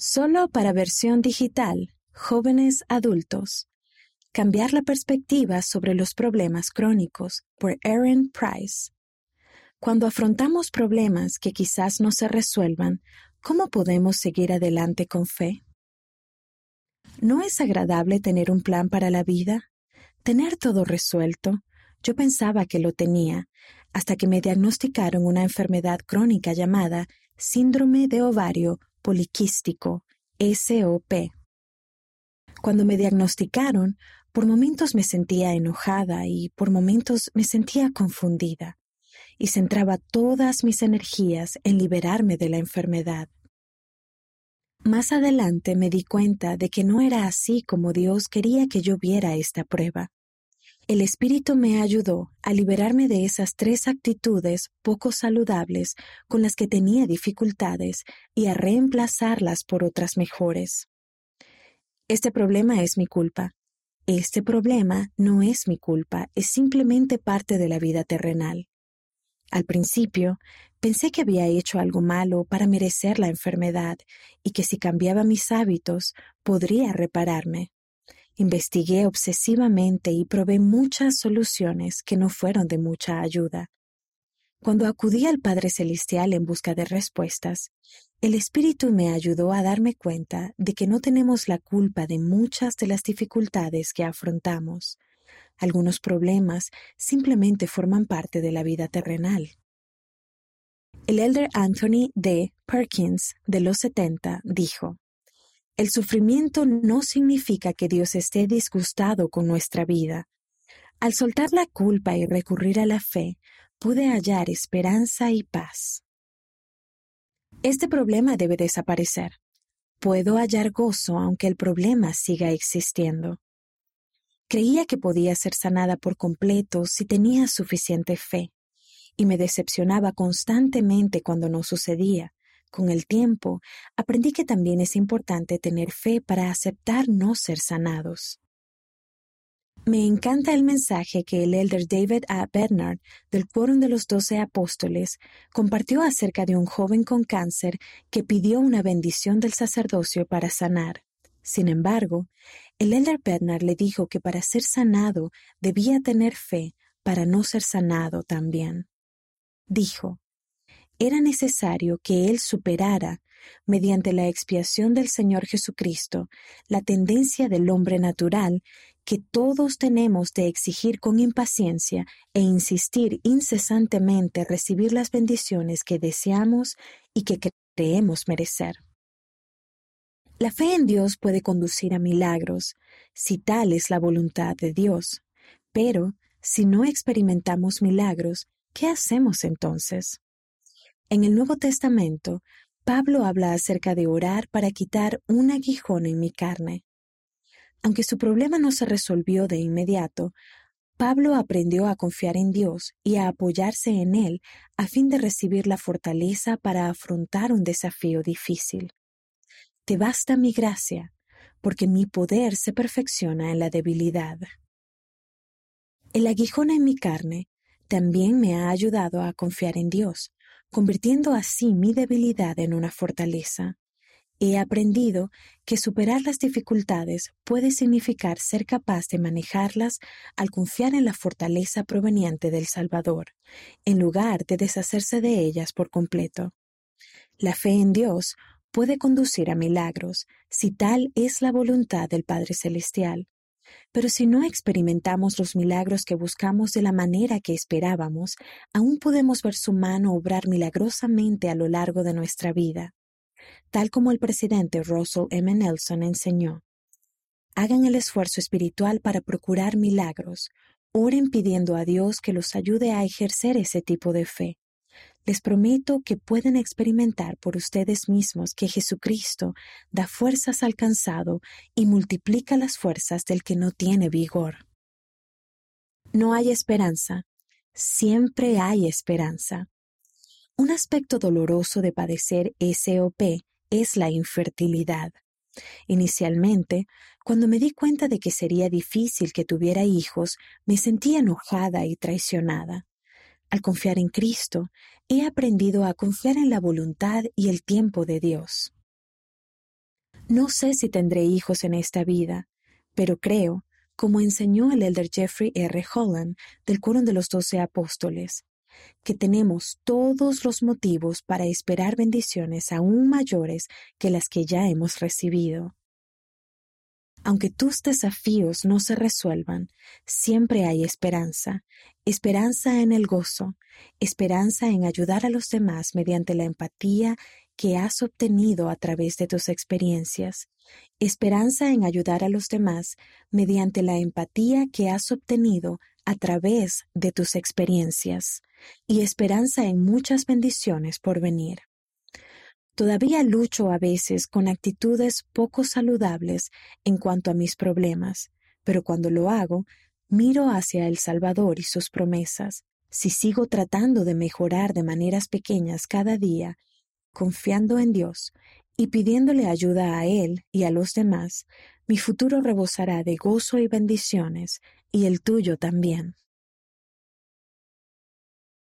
Solo para versión digital, jóvenes adultos. Cambiar la perspectiva sobre los problemas crónicos por Aaron Price. Cuando afrontamos problemas que quizás no se resuelvan, ¿cómo podemos seguir adelante con fe? ¿No es agradable tener un plan para la vida? Tener todo resuelto. Yo pensaba que lo tenía, hasta que me diagnosticaron una enfermedad crónica llamada síndrome de ovario poliquístico, SOP. Cuando me diagnosticaron, por momentos me sentía enojada y por momentos me sentía confundida, y centraba todas mis energías en liberarme de la enfermedad. Más adelante me di cuenta de que no era así como Dios quería que yo viera esta prueba. El Espíritu me ayudó a liberarme de esas tres actitudes poco saludables con las que tenía dificultades y a reemplazarlas por otras mejores. Este problema es mi culpa. Este problema no es mi culpa, es simplemente parte de la vida terrenal. Al principio, pensé que había hecho algo malo para merecer la enfermedad y que si cambiaba mis hábitos podría repararme. Investigué obsesivamente y probé muchas soluciones que no fueron de mucha ayuda. Cuando acudí al Padre Celestial en busca de respuestas, el Espíritu me ayudó a darme cuenta de que no tenemos la culpa de muchas de las dificultades que afrontamos. Algunos problemas simplemente forman parte de la vida terrenal. El elder Anthony D. Perkins, de los 70, dijo, el sufrimiento no significa que Dios esté disgustado con nuestra vida. Al soltar la culpa y recurrir a la fe, pude hallar esperanza y paz. Este problema debe desaparecer. Puedo hallar gozo aunque el problema siga existiendo. Creía que podía ser sanada por completo si tenía suficiente fe, y me decepcionaba constantemente cuando no sucedía, con el tiempo, aprendí que también es importante tener fe para aceptar no ser sanados. Me encanta el mensaje que el elder David A. Bernard del Quórum de los Doce Apóstoles compartió acerca de un joven con cáncer que pidió una bendición del sacerdocio para sanar. Sin embargo, el elder Bernard le dijo que para ser sanado debía tener fe para no ser sanado también. Dijo, era necesario que Él superara, mediante la expiación del Señor Jesucristo, la tendencia del hombre natural que todos tenemos de exigir con impaciencia e insistir incesantemente recibir las bendiciones que deseamos y que creemos merecer. La fe en Dios puede conducir a milagros, si tal es la voluntad de Dios, pero si no experimentamos milagros, ¿qué hacemos entonces? En el Nuevo Testamento, Pablo habla acerca de orar para quitar un aguijón en mi carne. Aunque su problema no se resolvió de inmediato, Pablo aprendió a confiar en Dios y a apoyarse en Él a fin de recibir la fortaleza para afrontar un desafío difícil. Te basta mi gracia, porque mi poder se perfecciona en la debilidad. El aguijón en mi carne también me ha ayudado a confiar en Dios, convirtiendo así mi debilidad en una fortaleza. He aprendido que superar las dificultades puede significar ser capaz de manejarlas al confiar en la fortaleza proveniente del Salvador, en lugar de deshacerse de ellas por completo. La fe en Dios puede conducir a milagros, si tal es la voluntad del Padre Celestial, pero si no experimentamos los milagros que buscamos de la manera que esperábamos, aún podemos ver su mano obrar milagrosamente a lo largo de nuestra vida, tal como el presidente Russell M. Nelson enseñó. Hagan el esfuerzo espiritual para procurar milagros, oren pidiendo a Dios que los ayude a ejercer ese tipo de fe. Les prometo que pueden experimentar por ustedes mismos que Jesucristo da fuerzas al cansado y multiplica las fuerzas del que no tiene vigor. No hay esperanza, siempre hay esperanza. Un aspecto doloroso de padecer SOP es la infertilidad. Inicialmente, cuando me di cuenta de que sería difícil que tuviera hijos, me sentí enojada y traicionada. Al confiar en Cristo, he aprendido a confiar en la voluntad y el tiempo de Dios. No sé si tendré hijos en esta vida, pero creo, como enseñó el elder Jeffrey R. Holland del Coro de los Doce Apóstoles, que tenemos todos los motivos para esperar bendiciones aún mayores que las que ya hemos recibido. Aunque tus desafíos no se resuelvan, siempre hay esperanza, esperanza en el gozo, esperanza en ayudar a los demás mediante la empatía que has obtenido a través de tus experiencias, esperanza en ayudar a los demás mediante la empatía que has obtenido a través de tus experiencias, y esperanza en muchas bendiciones por venir. Todavía lucho a veces con actitudes poco saludables en cuanto a mis problemas, pero cuando lo hago, miro hacia el Salvador y sus promesas. Si sigo tratando de mejorar de maneras pequeñas cada día, confiando en Dios y pidiéndole ayuda a Él y a los demás, mi futuro rebosará de gozo y bendiciones, y el tuyo también.